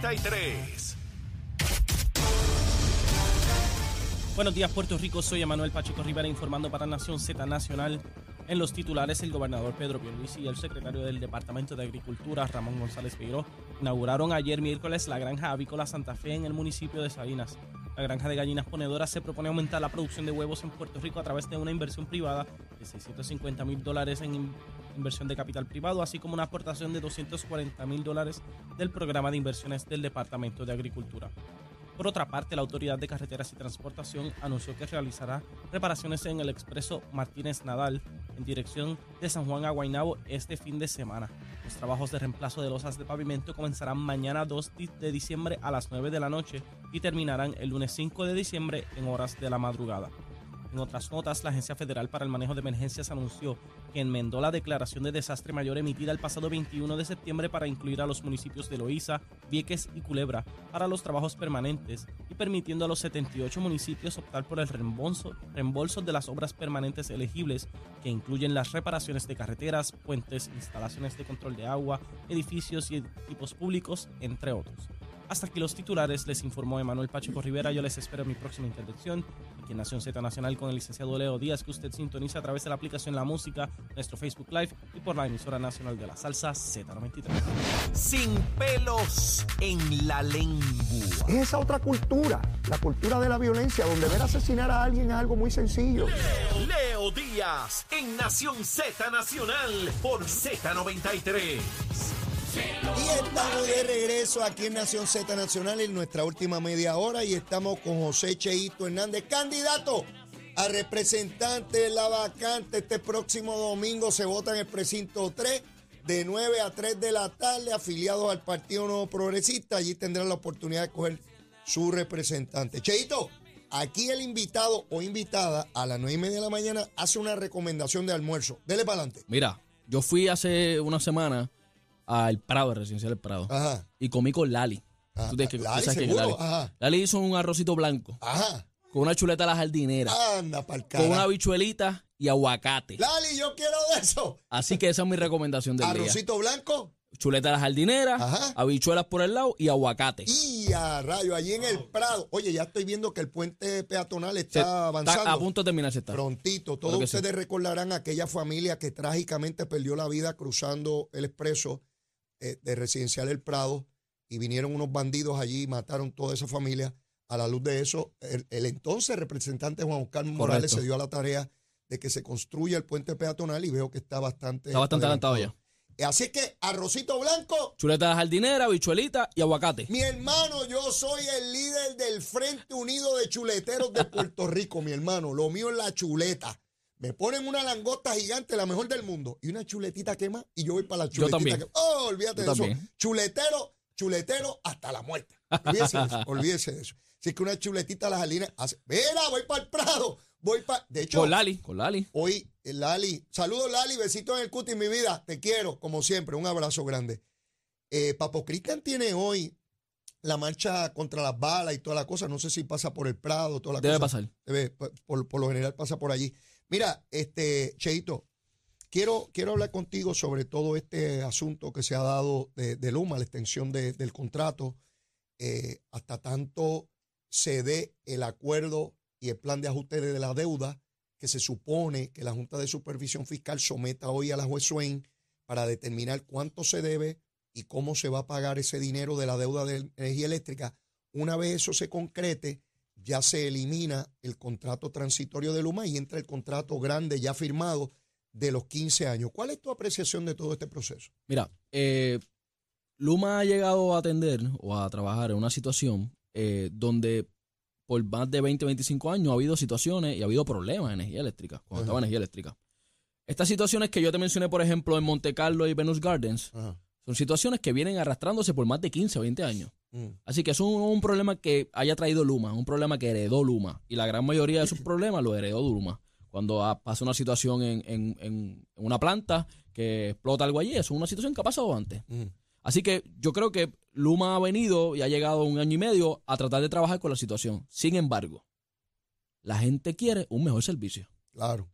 Z93. Buenos días, Puerto Rico. Soy Emanuel Pacheco Rivera informando para Nación Z Nacional. En los titulares, el gobernador Pedro Pierluisi y el secretario del Departamento de Agricultura, Ramón González Peiró, inauguraron ayer miércoles la granja avícola Santa Fe en el municipio de Sabinas. La granja de gallinas ponedoras se propone aumentar la producción de huevos en Puerto Rico a través de una inversión privada de 650 mil dólares en in- inversión de capital privado, así como una aportación de 240 mil dólares del programa de inversiones del Departamento de Agricultura. Por otra parte, la Autoridad de Carreteras y Transportación anunció que realizará reparaciones en el expreso Martínez Nadal en dirección de San Juan a Guaynabo este fin de semana. Los trabajos de reemplazo de losas de pavimento comenzarán mañana 2 di- de diciembre a las 9 de la noche y terminarán el lunes 5 de diciembre en horas de la madrugada. En otras notas, la Agencia Federal para el Manejo de Emergencias anunció que enmendó la declaración de desastre mayor emitida el pasado 21 de septiembre para incluir a los municipios de Loíza, Vieques y Culebra para los trabajos permanentes y permitiendo a los 78 municipios optar por el reembolso, reembolso de las obras permanentes elegibles que incluyen las reparaciones de carreteras, puentes, instalaciones de control de agua, edificios y equipos públicos, entre otros. Hasta aquí los titulares, les informó Emanuel Pacheco Rivera. Yo les espero en mi próxima intervención aquí en Nación Z Nacional con el licenciado Leo Díaz, que usted sintoniza a través de la aplicación La Música, nuestro Facebook Live y por la emisora nacional de la salsa Z93. Sin pelos en la lengua. Es esa otra cultura, la cultura de la violencia, donde ver asesinar a alguien es algo muy sencillo. Leo Díaz en Nación Z Nacional por Z93. Y estamos de regreso aquí en Nación Z Nacional en nuestra última media hora y estamos con José Cheito Hernández, candidato a representante de la vacante. Este próximo domingo se vota en el precinto 3 de 9 a 3 de la tarde, afiliados al Partido Nuevo Progresista. Allí tendrán la oportunidad de escoger su representante. Cheito, aquí el invitado o invitada a las 9 y media de la mañana hace una recomendación de almuerzo. Dele para adelante. Mira, yo fui hace una semana al Prado, al residencial del Prado, Ajá. y comí con Lali. Ah, Tú que- Lali, seguro, Lali. ajá. Lali hizo un arrocito blanco Ajá. con una chuleta a la jardinera, Anda pa'l con una carajo. habichuelita y aguacate. Lali, yo quiero de eso. Así que esa es mi recomendación del día. Arrocito blanco Chuleta a la jardinera, Ajá. habichuelas por el lado y aguacate. y a rayo, allí en el Prado. Oye, ya estoy viendo que el puente peatonal Se- está avanzando. a punto de terminarse está. Prontito. Todos sí. ustedes recordarán aquella familia que trágicamente perdió la vida cruzando el expreso eh, de Residencial El Prado y vinieron unos bandidos allí y mataron toda esa familia. A la luz de eso, el, el entonces representante Juan Oscar Morales Correcto. se dio a la tarea de que se construya el puente peatonal y veo que está bastante Está bastante adelantado ya. Así que arrocito blanco, Chuleta la jardinera, habichuelita y aguacate. mi hermano, yo soy el líder del Frente Unido de Chuleteros de Puerto Rico, mi hermano. Lo mío es la chuleta. Me ponen una langosta gigante, la mejor del mundo, y una chuletita quema, y yo voy para la Yo chuletita. también. que- oh, olvídate Yo de eso. Chuletero, chuletero hasta la muerte. Olvídese de eso, olvídese de eso. Así que una chuletita a las jalinas hace. Mira, voy para el Prado. Voy para. De hecho, Con Lali, con Lali. Hoy, eh, Lali, saludos Lali, besito en el cuti, mi vida, te quiero, como siempre, un abrazo grande. Eh, Papo Cristian tiene hoy la marcha contra las balas y toda la cosa, no sé si pasa por el Prado, toda la Debe cosa. pasar. Debe, por- por lo general pasa por allí. Mira, este, Cheito, quiero, quiero hablar contigo sobre todo este asunto que se ha dado de, Luma, la extensión de- del contrato, eh, hasta tanto se dé el acuerdo y el plan de ajuste de la deuda que se supone que la Junta de Supervisión Fiscal someta hoy a la juez Swain para determinar cuánto se debe y cómo se va a pagar ese dinero de la deuda de energía eléctrica. Una vez eso se concrete, ya se elimina el contrato transitorio de Luma y entra el contrato grande ya firmado de los 15 años. ¿Cuál es tu apreciación de todo este proceso? Mira, eh, Luma ha llegado a atender o a trabajar en una situación eh, donde por más de 20, 25 años ha habido situaciones y ha habido problemas en energía eléctrica, cuando Ajá. estaba energía eléctrica. Estas situaciones que yo te mencioné, por ejemplo, en Monte Carlo y Venus Gardens, son situaciones que vienen arrastrándose por más de 15 o 20 años. Mm. Así que es un, un problema que haya traído Luma, un problema que heredó Luma. Y la gran mayoría de esos problemas lo heredó Luma. Cuando ah, pasa una situación en, en- en una planta que explota algo allí, eso es una situación que ha pasado antes. Mm. Así que yo creo que Luma ha venido y ha llegado un año y medio a tratar de trabajar con la situación. Sin embargo, la gente quiere un mejor servicio. Claro.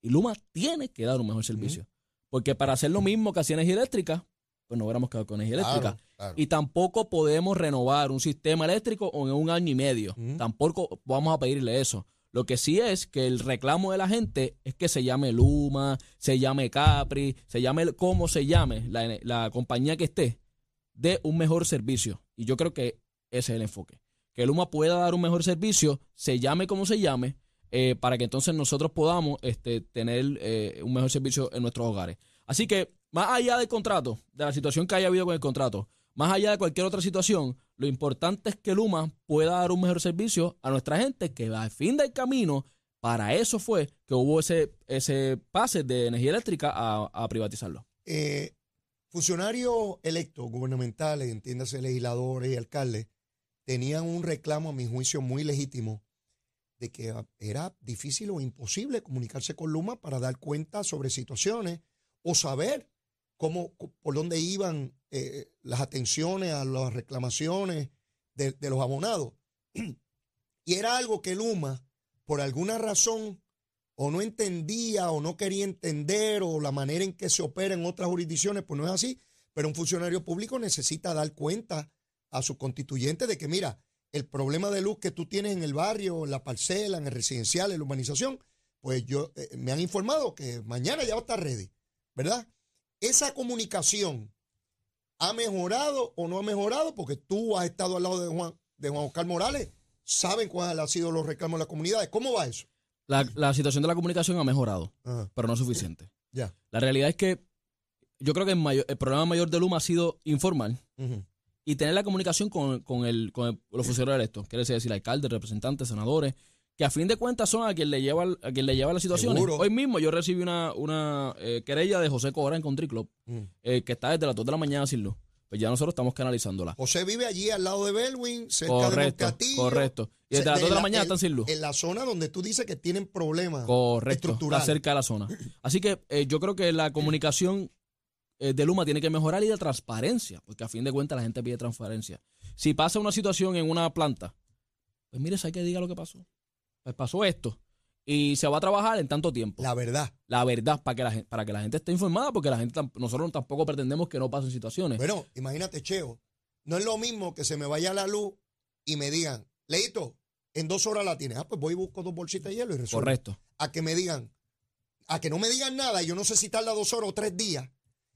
Y Luma tiene que dar un mejor servicio. Porque para hacer lo mismo que hacía energía eléctrica, pues no hubiéramos quedado con energía Claro, eléctrica. claro. Y tampoco podemos renovar un sistema eléctrico en un año y medio. Tampoco vamos a pedirle eso. Lo que sí es que el reclamo de la gente es que se llame Luma, se llame Capri, se llame como se llame, la, la compañía que esté, de un mejor servicio. Y yo creo que ese es el enfoque. Que Luma pueda dar un mejor servicio, se llame como se llame, eh, para que entonces nosotros podamos este, tener eh, un mejor servicio en nuestros hogares. Así que, más allá del contrato, de la situación que haya habido con el contrato, más allá de cualquier otra situación, lo importante es que Luma pueda dar un mejor servicio a nuestra gente, que al fin del camino, para eso fue que hubo ese, ese pase de energía eléctrica a, privatizarlo. Eh, funcionarios electos gubernamentales, entiéndase legisladores y alcaldes, tenían un reclamo, a mi juicio, muy legítimo de que era difícil o imposible comunicarse con Luma para dar cuenta sobre situaciones o saber cómo, por dónde iban eh, las atenciones a las reclamaciones de, los abonados. Y era algo que Luma, por alguna razón, o no entendía o no quería entender o la manera en que se opera en otras jurisdicciones, pues no es así. Pero un funcionario público necesita dar cuenta a sus constituyentes de que, mira, el problema de luz que tú tienes en el barrio, en la parcela, en el residencial, en la urbanización, pues yo eh, me han informado que mañana ya va a estar ready, ¿verdad? Esa comunicación ha mejorado o no ha mejorado porque tú has estado al lado de Juan, de Juan Oscar Morales, saben cuáles han sido los reclamos de las comunidades. ¿Cómo va eso? La, la situación de la comunicación ha mejorado, Ajá, pero no es suficiente. ya. La realidad es que yo creo que el, mayor- el problema mayor de Luma ha sido informar Ujú. y tener la comunicación con, con el, con el- los funcionarios electos, quiere decir alcaldes, representantes, senadores, que a fin de cuentas son a quien le lleva, a quien le lleva las situaciones. Seguro. Hoy mismo yo recibí una, una eh, querella de José Cobra en Country Club, Mm. eh, que está desde las 2 de la mañana sin luz. Pues ya nosotros estamos canalizándola. José vive allí al lado de Belwin, cerca de Correcto, Monteatillo. correcto. Y desde O sea, las 2 de la mañana están sin luz. En la zona donde tú dices que tienen problemas Correcto, estructurales. está cerca de la zona. Así que eh, yo creo que la comunicación de Luma tiene que mejorar y de transparencia, porque a fin de cuentas la gente pide transparencia. Si pasa una situación en una planta, pues mire, hay que diga lo que pasó. Pues pasó esto. Y se va a trabajar en tanto tiempo. La, La verdad. verdad, para que, la, gen- para que la gente esté informada, porque la gente nosotros tampoco pretendemos que no pasen situaciones. Bueno, imagínate, Cheo. No es lo mismo que se me vaya la luz y me digan, Leito, en dos horas la tienes. Ah, pues voy y busco dos bolsitas de hielo y resuelvo. Correcto. A que me digan, a que no me digan nada yo no sé si tarda dos horas o tres días.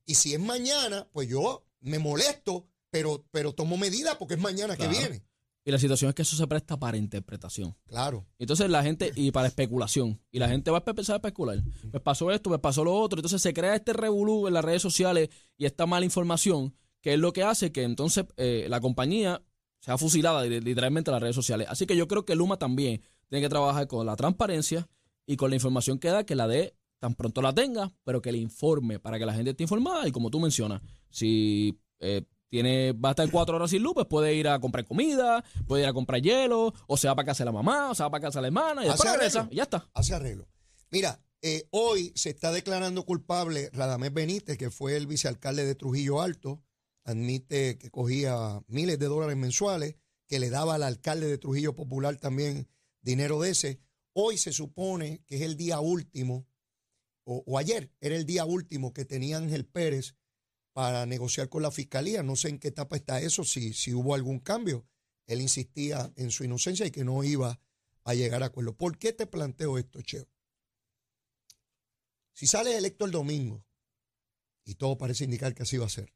Y si es mañana, pues yo me molesto, pero, pero tomo medidas porque es mañana Claro. que viene. Y la situación es que eso se presta para interpretación. Claro. Entonces la gente, y para especulación, y la gente va a empezar a especular. Pues pasó esto, pues pasó lo otro. Entonces se crea este revolú en las redes sociales y esta mala información, que es lo que hace que entonces eh, la compañía sea fusilada li- literalmente en las redes sociales. Así que yo creo que Luma también tiene que trabajar con la transparencia y con la información que da, que la dé tan pronto la tenga, pero que le informe para que la gente esté informada. Y como tú mencionas, si eh, tiene, va a estar cuatro horas sin luz, pues puede ir a comprar comida, puede ir a comprar hielo, o se va para casa de la mamá, o se va para casa de la hermana, y después regresa, y ya está. hace arreglo. Mira, eh, hoy se está declarando culpable Radamés Benítez, que fue el vicealcalde de Trujillo Alto. Admite que cogía miles de dólares mensuales, que le daba al alcalde de Trujillo Popular también dinero de ese. Hoy se supone que es el día último, o, o ayer era el día último que tenía Ángel Pérez para negociar con la fiscalía. No sé en qué etapa está eso, si, si hubo algún cambio. Él insistía en su inocencia y que no iba a llegar a acuerdo. ¿Por qué te planteo esto, Cheo? Si sales electo el domingo, y todo parece indicar que así va a ser,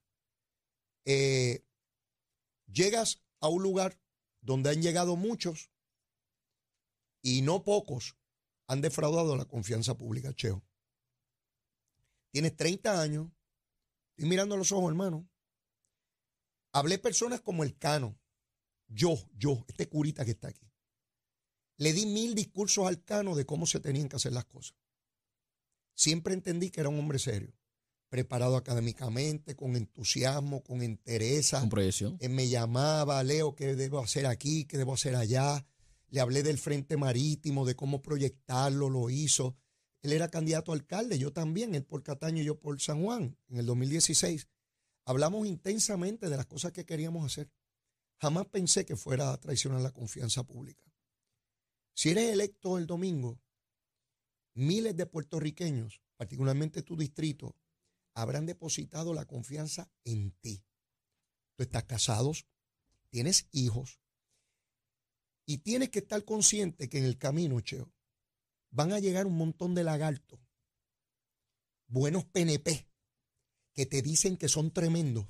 eh, llegas a un lugar donde han llegado muchos y no pocos han defraudado la confianza pública, Cheo. Tienes 30 años, estoy mirando a los ojos, hermano. Hablé personas como el Cano, yo, yo, este curita que está aquí. Le di mil discursos al Cano de cómo se tenían que hacer las cosas. Siempre entendí que era un hombre serio, preparado académicamente, con entusiasmo, con entereza. Con proyección. Él me llamaba, Leo, ¿qué debo hacer aquí? ¿Qué debo hacer allá? Le hablé del Frente Marítimo, de cómo proyectarlo, lo hizo. Él era candidato a alcalde, yo también, él por Cataño y yo por San Juan, en el 2016. Hablamos intensamente de las cosas que queríamos hacer. Jamás pensé que fuera a traicionar la confianza pública. Si eres electo el domingo, miles de puertorriqueños, particularmente tu distrito, habrán depositado la confianza en ti. Tú estás casado, tienes hijos y tienes que estar consciente que en el camino, Cheo, van a llegar un montón de lagartos, buenos PNP, que te dicen que son tremendos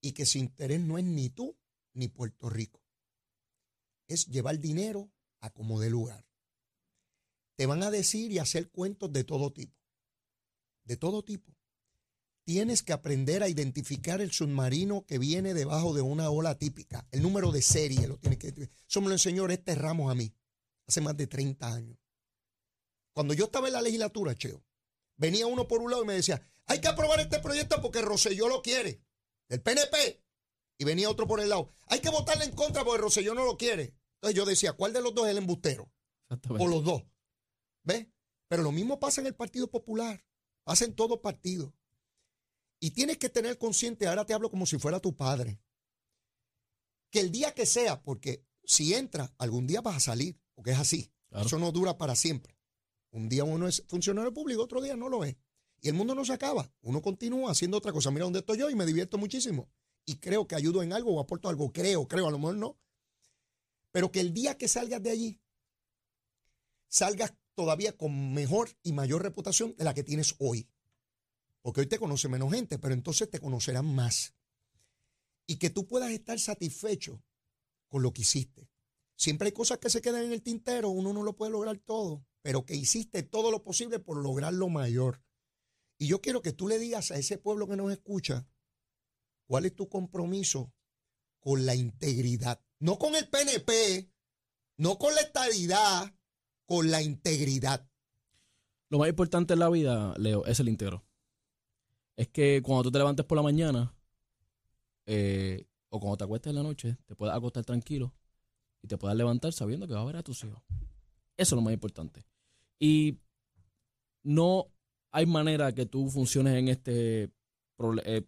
y que su interés no es ni tú ni Puerto Rico. Es llevar dinero a como de lugar. Te van a decir y hacer cuentos de todo tipo. De todo tipo. Tienes que aprender a identificar el submarino que viene debajo de una ola típica. El número de serie lo tienes que Eso me lo enseñó este Ramos a mí hace más de 30 años. Cuando yo estaba en la legislatura, Cheo, venía uno por un lado y me decía, hay que aprobar este proyecto porque Roselló lo quiere, el PNP. Y venía otro por el lado, hay que votarle en contra porque Roselló no lo quiere. Entonces yo decía, ¿cuál de los dos es el embustero? O los dos. ¿Ves? Pero lo mismo pasa en el Partido Popular, pasa en todo partido. Y tienes que tener consciente, ahora te hablo como si fuera tu padre, que el día que sea, porque si entra, algún día vas a salir, porque es así. Eso no dura para siempre. Un día uno es funcionario público, otro día no lo es. Y el mundo no se acaba. Uno continúa haciendo otra cosa. Mira dónde estoy yo y me divierto muchísimo. Y creo que ayudo en algo o aporto algo. Creo, creo, a lo mejor no. Pero que el día que salgas de allí, salgas todavía con mejor y mayor reputación de la que tienes hoy. Porque hoy te conoce menos gente, pero entonces te conocerán más. Y que tú puedas estar satisfecho con lo que hiciste. Siempre hay cosas que se quedan en el tintero, uno no lo puede lograr todo pero que hiciste todo lo posible por lograr lo mayor. Y yo quiero que tú le digas a ese pueblo que nos escucha cuál es tu compromiso con la integridad. No con el PNP, no con la estadidad, con la integridad. Lo más importante en la vida, Leo, es el íntegro. Es que cuando tú te levantes por la mañana eh, o cuando te acuestes en la noche, te puedas acostar tranquilo y te puedas levantar sabiendo que va a ver a tus hijos. Eso es lo más importante. Y no hay manera que tú funciones en esta eh,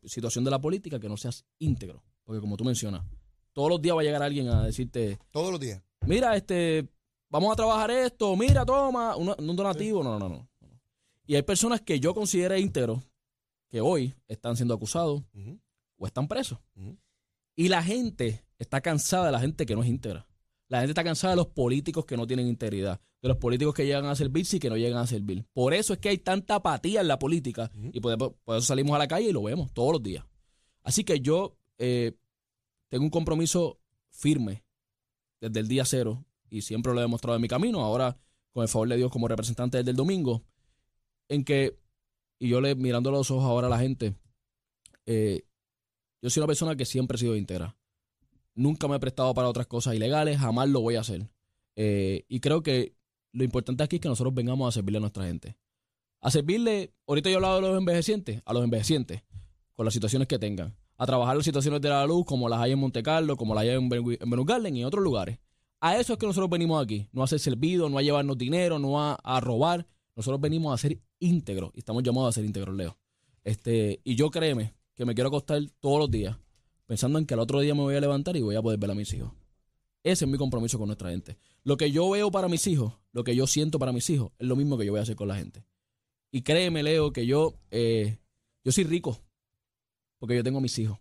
situación de la política que no seas íntegro. Porque como tú mencionas, todos los días va a llegar alguien a decirte... Todos los días. Mira, este, vamos a trabajar esto, mira, toma, un, donativo. No, no, no, no. Y hay personas que yo considero íntegros que hoy están siendo acusados o están presos. Y la gente está cansada de la gente que no es íntegra. La gente está cansada de los políticos que no tienen integridad, de los políticos que llegan a servir y que no llegan a servir. Por eso es que hay tanta apatía en la política y por, eso salimos a la calle y lo vemos todos los días. Así que yo eh, tengo un compromiso firme desde el día cero y siempre lo he demostrado en mi camino, ahora con el favor de Dios como representante desde el domingo, en que, y yo le mirando los ojos ahora a la gente, eh, yo soy una persona que siempre he sido íntegra. Nunca me he prestado para otras cosas ilegales, jamás lo voy a hacer. Eh, y creo que lo importante aquí es que nosotros vengamos a servirle a nuestra gente. A servirle, ahorita yo he hablado de los envejecientes, a los envejecientes, con las situaciones que tengan. A trabajar las situaciones de la luz, como las hay en Monte Carlo, como las hay en Garden y en otros lugares. A eso es que nosotros venimos aquí. No a ser servido, no a llevarnos dinero, no a, a robar. Nosotros venimos a ser íntegros y estamos llamados a ser íntegros, Leo. Este, y yo créeme que me quiero acostar todos los días pensando en que al otro día me voy a levantar y voy a poder ver a mis hijos. Ese es mi compromiso con nuestra gente. Lo que yo veo para mis hijos, lo que yo siento para mis hijos, es lo mismo que yo voy a hacer con la gente. Y créeme, Leo, que yo, eh, yo soy rico porque yo tengo a mis hijos.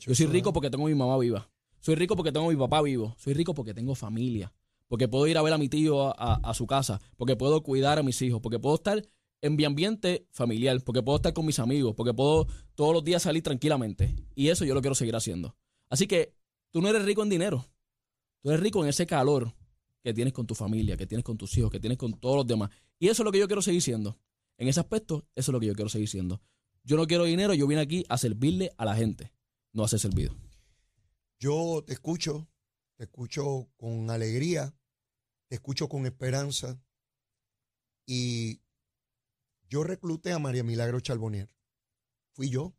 yo soy rico porque tengo a mi mamá viva. Soy rico porque tengo a mi papá vivo. Soy rico porque tengo familia. Porque puedo ir a ver a mi tío a, a su casa. Porque puedo cuidar a mis hijos. Porque puedo estar en mi ambiente familiar, porque puedo estar con mis amigos, porque puedo todos los días salir tranquilamente. Y eso yo lo quiero seguir haciendo. Así que tú no eres rico en dinero. Tú eres rico en ese calor que tienes con tu familia, que tienes con tus hijos, que tienes con todos los demás. Y eso es lo que yo quiero seguir siendo. En ese aspecto, eso es lo que yo quiero seguir siendo. Yo no quiero dinero, yo vine aquí a servirle a la gente, no a ser servido. Yo te escucho, te escucho con alegría, te escucho con esperanza y yo recluté a María Milagro Charbonier. Fui yo.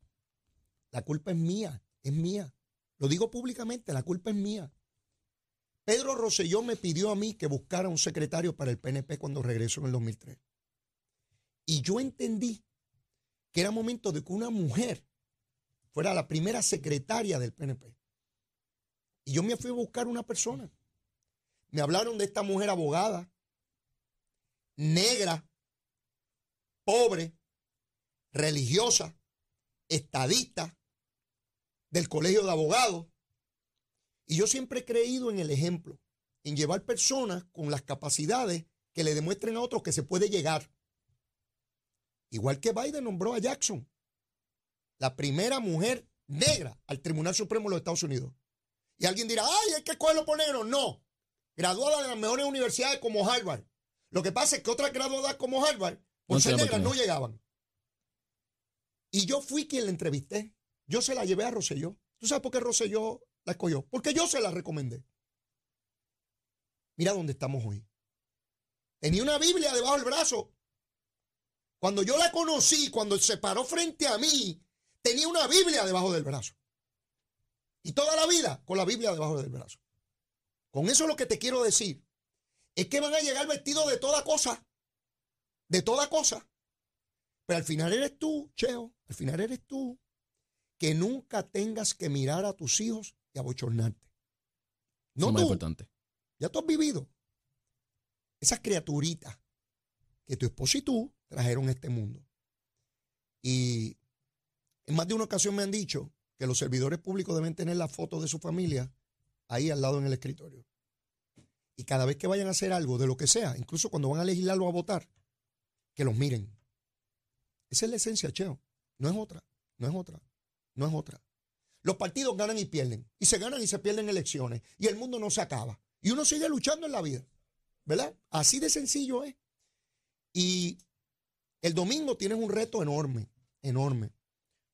La culpa es mía, es mía. Lo digo públicamente, la culpa es mía. Pedro Rosselló me pidió a mí que buscara un secretario para el PNP cuando regresó en el 2003. Y yo entendí que era momento de que una mujer fuera la primera secretaria del PNP. Y yo me fui a buscar una persona. Me hablaron de esta mujer abogada, negra, pobre, religiosa, estadista, del colegio de abogados. Y yo siempre he creído en el ejemplo, en llevar personas con las capacidades que le demuestren a otros que se puede llegar. Igual que Biden nombró a Jackson, la primera mujer negra al Tribunal Supremo de los Estados Unidos. Y alguien dirá, ay, hay que cogerlo por negro. No, graduada de las mejores universidades como Harvard. Lo que pasa es que otras graduadas como Harvard, negras, no llegaban. Y yo fui quien la entrevisté. Yo se la llevé a Rosselló. ¿Tú sabes por qué Rosselló la escogió? Porque yo se la recomendé. Mira dónde estamos hoy. Tenía una Biblia debajo del brazo. Cuando yo la conocí, cuando se paró frente a mí, tenía una Biblia debajo del brazo. Y toda la vida con la Biblia debajo del brazo. Con eso lo que te quiero decir es que van a llegar vestidos de toda cosa. De toda cosa. Pero al final eres tú, Cheo, al final eres tú que nunca tengas que mirar a tus hijos y abochornarte. No es más tú, importante. ya tú has vivido. Esas criaturitas que tu esposo y tú trajeron a este mundo. Y en más de una ocasión me han dicho que los servidores públicos deben tener la foto de su familia ahí al lado en el escritorio. Y cada vez que vayan a hacer algo de lo que sea, incluso cuando van a legislar o a votar, que los miren. Esa es la esencia, Cheo. No es otra, no es otra, no es otra. Los partidos ganan y pierden. Y se ganan y se pierden elecciones. Y el mundo no se acaba. Y uno sigue luchando en la vida. ¿Verdad? Así de sencillo es. Y el domingo tienes un reto enorme, enorme.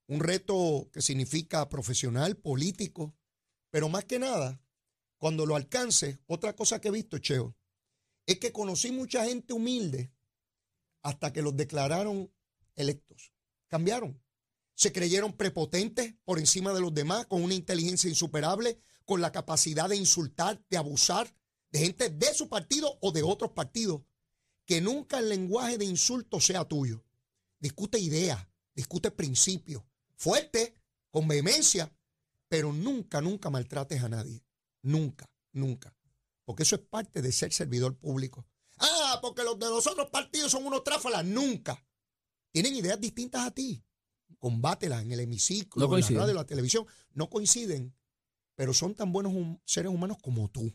Un reto que significa profesional, político. Pero más que nada, cuando lo alcance, otra cosa que he visto, Cheo, es que conocí mucha gente humilde hasta que los declararon electos. Cambiaron. Se creyeron prepotentes por encima de los demás, con una inteligencia insuperable, con la capacidad de insultar, de abusar de gente de su partido o de otros partidos. Que nunca el lenguaje de insulto sea tuyo. Discute ideas, discute principios, fuerte, con vehemencia, pero nunca, nunca maltrates a nadie. Nunca, nunca. Porque eso es parte de ser servidor público. Ah, porque los de los otros partidos son unos tráfalas. Nunca. Tienen ideas distintas a ti. Combátelas en el hemiciclo, No en la radio, en la televisión. No coinciden, pero son tan buenos hum- seres humanos como tú.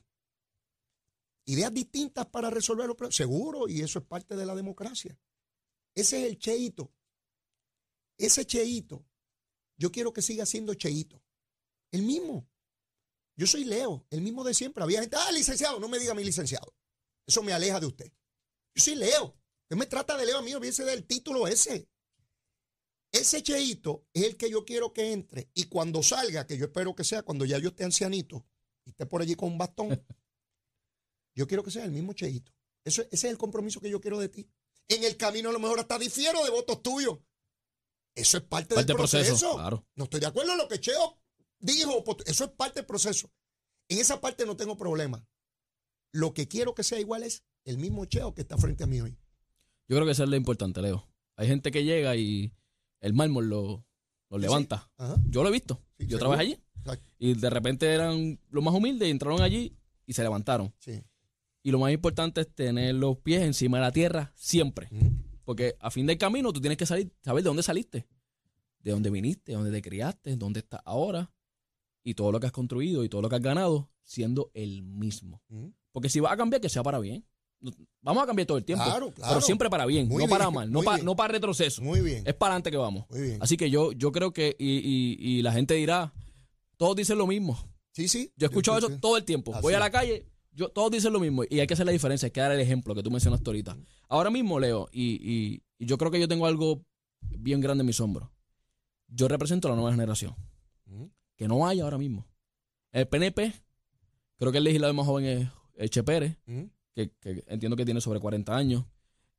Ideas distintas para resolver los problemas. Seguro, y eso es parte de la democracia. Ese es el cheito. Ese cheito, yo quiero que siga siendo cheito. El mismo. Yo soy Leo, el mismo de siempre. Había gente, ah, licenciado, no me diga mi licenciado. Eso me aleja de usted. Yo soy Leo. Usted me trata de Leo a mí, olvídese del título ese. Ese cheito es el que yo quiero que entre. Y cuando salga, que yo espero que sea cuando ya yo esté ancianito y esté por allí con un bastón, yo quiero que sea el mismo cheito. Eso, ese es el compromiso que yo quiero de ti. En el camino a lo mejor hasta difiero de votos tuyos. Eso es parte, Parte del proceso. claro. No estoy de acuerdo en lo que Cheo dijo. pues, Eso es parte del proceso. En esa parte no tengo problema. Lo que quiero que sea igual es el mismo Cheo que está frente a mí hoy. Yo creo que eso es lo importante, Leo. Hay gente que llega y el mármol lo, lo Sí, levanta. Ajá. Yo lo he visto. Sí, Yo trabajé allí. Exacto. Y de repente eran los más humildes y entraron allí y se levantaron. Sí. Y lo más importante es tener los pies encima de la tierra siempre. Porque a fin del camino tú tienes que salir, saber de dónde saliste, de dónde viniste, de dónde te criaste, dónde estás ahora y todo lo que has construido y todo lo que has ganado siendo el mismo. Porque si vas a cambiar, que sea para bien. Vamos a cambiar todo el tiempo. Claro, claro. Pero siempre para bien, Muy no para mal, no para, no para retroceso. Muy bien. Es para adelante que vamos. Muy bien. Así que yo, yo creo que, y, y- y la gente dirá, todos dicen lo mismo. Sí, sí. Yo he escuchado eso todo el tiempo. Así Voy a la calle, yo, todos dicen lo mismo y hay que hacer la diferencia, hay que dar el ejemplo que tú mencionaste ahorita. Ahora mismo, Leo, y, y- y yo creo que yo tengo algo bien grande en mis hombros. Yo represento a la nueva generación, Ujú. que no hay ahora mismo. El PNP, creo que el legislador más joven es Eche Pérez, que, que entiendo que tiene sobre 40 años.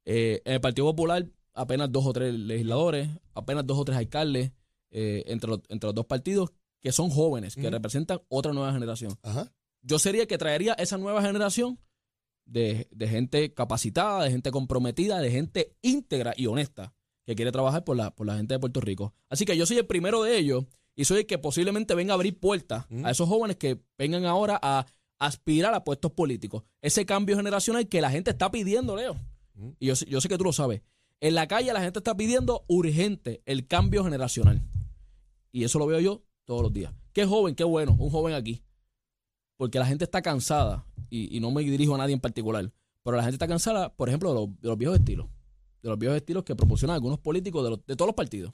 Eh, en el Partido Popular, apenas dos o tres legisladores, apenas dos o tres alcaldes, eh, entre, los, entre los dos partidos, que son jóvenes, que representan otra nueva generación. Ajá. Yo sería el que traería esa nueva generación de, de gente capacitada, de gente comprometida, de gente íntegra y honesta que quiere trabajar por la, por la gente de Puerto Rico. Así que yo soy el primero de ellos y soy el que posiblemente venga a abrir puertas a esos jóvenes que vengan ahora a aspirar a puestos políticos. Ese cambio generacional que la gente está pidiendo, Leo. Mm. Y yo, sé- yo sé que tú lo sabes. En la calle la gente está pidiendo urgente el cambio generacional. Y eso lo veo yo todos los días. Qué joven, qué bueno, un joven aquí. Porque la gente está cansada, y, y no me dirijo a nadie en particular, pero la gente está cansada, por ejemplo, de los, de los viejos estilos. De los viejos estilos que proporcionan algunos políticos de, los- de todos los partidos.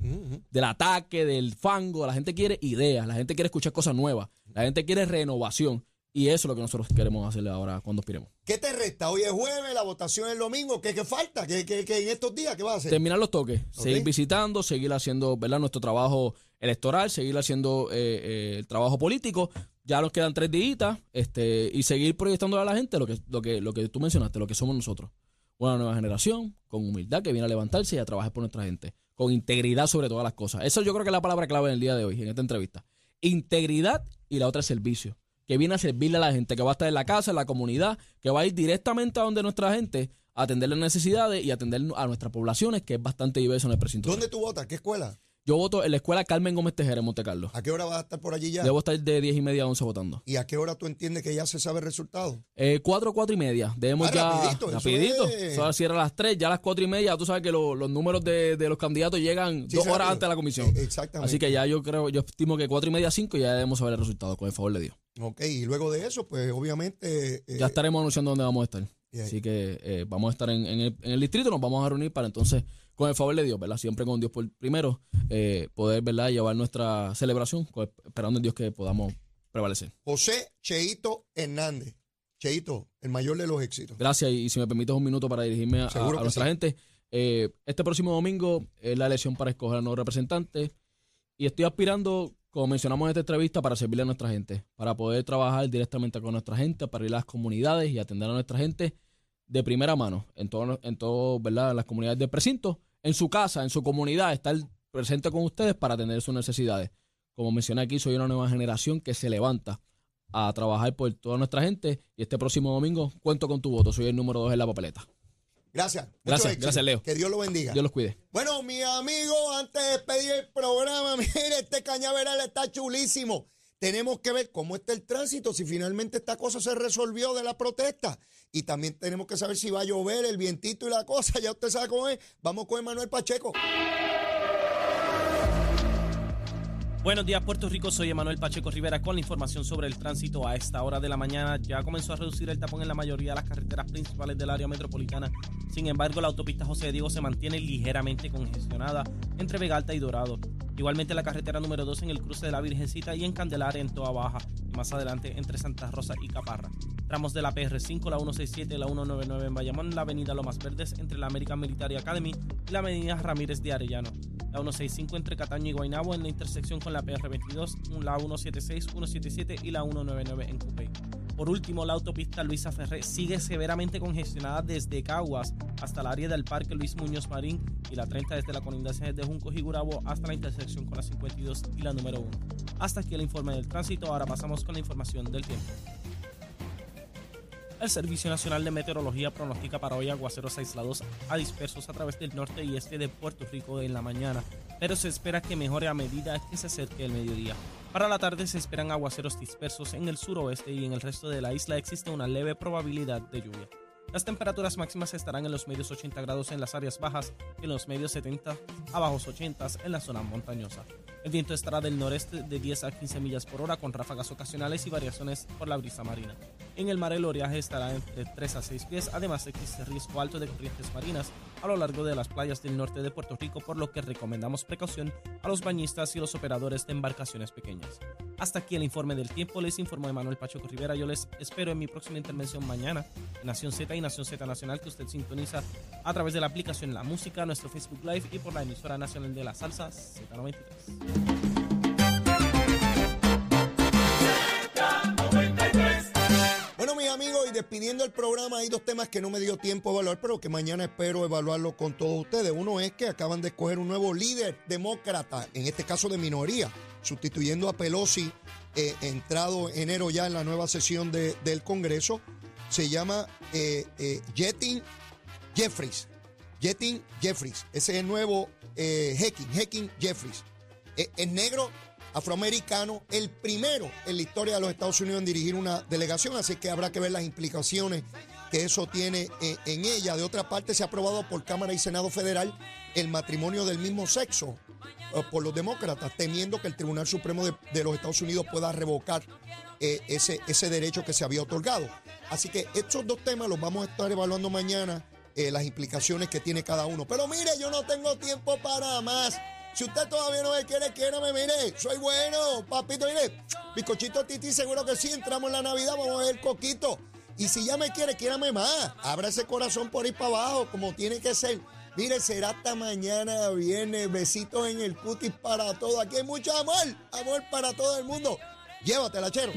Del ataque, del fango. La gente quiere ideas, la gente quiere escuchar cosas nuevas, la gente quiere renovación. Y eso es lo que nosotros queremos hacerle ahora cuando aspiremos. ¿Qué te resta? Hoy es jueves, la votación es el domingo. ¿Qué, qué falta? ¿Qué, qué- qué en estos días? ¿Qué vas a hacer? terminar los toques, seguir visitando, seguir haciendo ¿verdad? nuestro trabajo electoral, seguir haciendo eh, eh, el trabajo político. Ya nos quedan tres días este, y seguir proyectando a la gente lo que, lo, que, lo que tú mencionaste, lo que somos nosotros. Una nueva generación con humildad que viene a levantarse y a trabajar por nuestra gente. Con integridad sobre todas las cosas. Eso yo creo que es la palabra clave en el día de hoy, en esta entrevista. Integridad y la otra es servicio. Que viene a servirle a la gente, que va a estar en la casa, en la comunidad, que va a ir directamente a donde nuestra gente a atender las necesidades y atender a nuestras poblaciones, que es bastante diverso en el precinto. ¿Dónde tú votas? ¿Qué escuela? Yo voto en la escuela Carmen Gómez Tejera en Monte Carlo. ¿A qué hora vas a estar por allí ya? Debo estar de 10 y media a 11 votando. ¿Y a qué hora tú entiendes que ya se sabe el resultado? Eh, 4, 4 y media. Debemos Ah, ya. rapidito, eso rapidito. es- Eso cierra a las 3, ya a las 4 y media. Tú sabes que lo- los números de, de los candidatos llegan Sí, dos horas antes de la comisión. Eh, exactamente. Así que ya yo creo, yo estimo que 4 y media, 5 ya debemos saber el resultado, con el favor de Dios. Ok, y luego de eso, pues obviamente... eh, Ya estaremos anunciando dónde vamos a estar. Así que eh, vamos a estar en, en el, en el distrito, nos vamos a reunir para entonces, con el favor de Dios, ¿verdad? Siempre con Dios por primero, eh, poder, ¿verdad? Llevar nuestra celebración, esperando en Dios que podamos prevalecer. José Cheito Hernández. Cheito, el mayor de los éxitos. Gracias y, si me permites un minuto para dirigirme a, a nuestra sí. gente. Eh, este próximo domingo es la elección para escoger a nuevos representantes y estoy aspirando, como mencionamos en esta entrevista, para servirle a nuestra gente, para poder trabajar directamente con nuestra gente, para ir a las comunidades y atender a nuestra gente de primera mano en todo, en todo, ¿verdad? Las comunidades del precinto, en su casa, en su comunidad, estar presente con ustedes para atender sus necesidades. Como mencioné aquí, soy una nueva generación que se levanta a trabajar por toda nuestra gente y este próximo domingo cuento con tu voto. Soy el número dos en la papeleta. Gracias. Gracias, gracias, Leo. Que Dios lo bendiga. Dios los cuide. Bueno, mi amigo, antes de despedir el programa, mire, este cañaveral está chulísimo. Tenemos que ver cómo está el tránsito, si finalmente esta cosa se resolvió de la protesta. Y también tenemos que saber si va a llover, el vientito y la cosa. Ya usted sabe cómo es. Vamos con Emanuel Pacheco. Buenos días, Puerto Rico. Soy Emanuel Pacheco Rivera con la información sobre el tránsito. A esta hora de la mañana ya comenzó a reducir el tapón en la mayoría de las carreteras principales del área metropolitana. Sin embargo, la autopista José Diego se mantiene ligeramente congestionada entre Vega Alta y Dorado. Igualmente la carretera número 2 en el cruce de la Virgencita y en Candelaria en Toa Baja. Y más adelante entre Santa Rosa y Caparra. Tramos de la PR5, la 167 y la 199 en Bayamón, la avenida Lomas Verdes entre la American Military Academy y la avenida Ramírez de Arellano. La 165 entre Cataño y Guaynabo en la intersección con la PR22, la 176, 177 y la 199 en Cupey. Por último, la autopista Luisa Ferré sigue severamente congestionada desde Caguas hasta el área del Parque Luis Muñoz Marín y la 30 desde la colindancia de Juncos y Gurabo hasta la intersección con la 52 y la número 1. Hasta aquí el informe del tránsito, ahora pasamos con la información del tiempo. El Servicio Nacional de Meteorología pronostica para hoy aguaceros aislados a dispersos a través del norte y este de Puerto Rico en la mañana, pero se espera que mejore a medida que se acerque el mediodía. Para la tarde se esperan aguaceros dispersos en el suroeste y en el resto de la isla existe una leve probabilidad de lluvia. Las temperaturas máximas estarán en los medios 80 grados en las áreas bajas y en los medios 70 a bajos 80 en la zona montañosa. El viento estará del noreste de 10 a 15 millas por hora con ráfagas ocasionales y variaciones por la brisa marina. En el mar el oleaje estará entre 3 a 6 pies, además existe riesgo alto de corrientes marinas a lo largo de las playas del norte de Puerto Rico, por lo que recomendamos precaución a los bañistas y los operadores de embarcaciones pequeñas. Hasta aquí el informe del tiempo, les informó Emanuel Pacheco Rivera, yo les espero en mi próxima intervención mañana en Nación Z y Nación Z Nacional que usted sintoniza a través de la aplicación La Música, nuestro Facebook Live y por la emisora nacional de la salsa Z93. Despidiendo el programa, hay dos temas que no me dio tiempo a evaluar, pero que mañana espero evaluarlo con todos ustedes. Uno es que acaban de escoger un nuevo líder demócrata, en este caso de minoría, sustituyendo a Pelosi, eh, entrado enero ya en la nueva sesión de- del Congreso. Se llama eh, eh, Jetin Jeffries. Jetin Jeffries. Ese es el nuevo eh, Hecking, Hecking Jeffries. Es negro, afroamericano, el primero en la historia de los Estados Unidos en dirigir una delegación, así que habrá que ver las implicaciones que eso tiene eh, en ella. De otra parte, se ha aprobado por Cámara y Senado Federal el matrimonio del mismo sexo eh, por los demócratas, temiendo que el Tribunal Supremo de, los Estados Unidos pueda revocar eh, ese, ese derecho que se había otorgado. Así que estos dos temas los vamos a estar evaluando mañana, las implicaciones que tiene cada uno. Pero mire, yo no tengo tiempo para más. Si usted todavía no me quiere, quiérame, mire, soy bueno, papito, mire, bizcochito Titi, seguro que sí, entramos en la Navidad, vamos a ver coquito. Y si ya me quiere, quiérame más. Abra ese corazón por ir para abajo, como tiene que ser. Mire, será hasta mañana viernes. Besitos en el cutis para todo. Aquí hay mucho amor. Amor para todo el mundo. Llévatela, chero.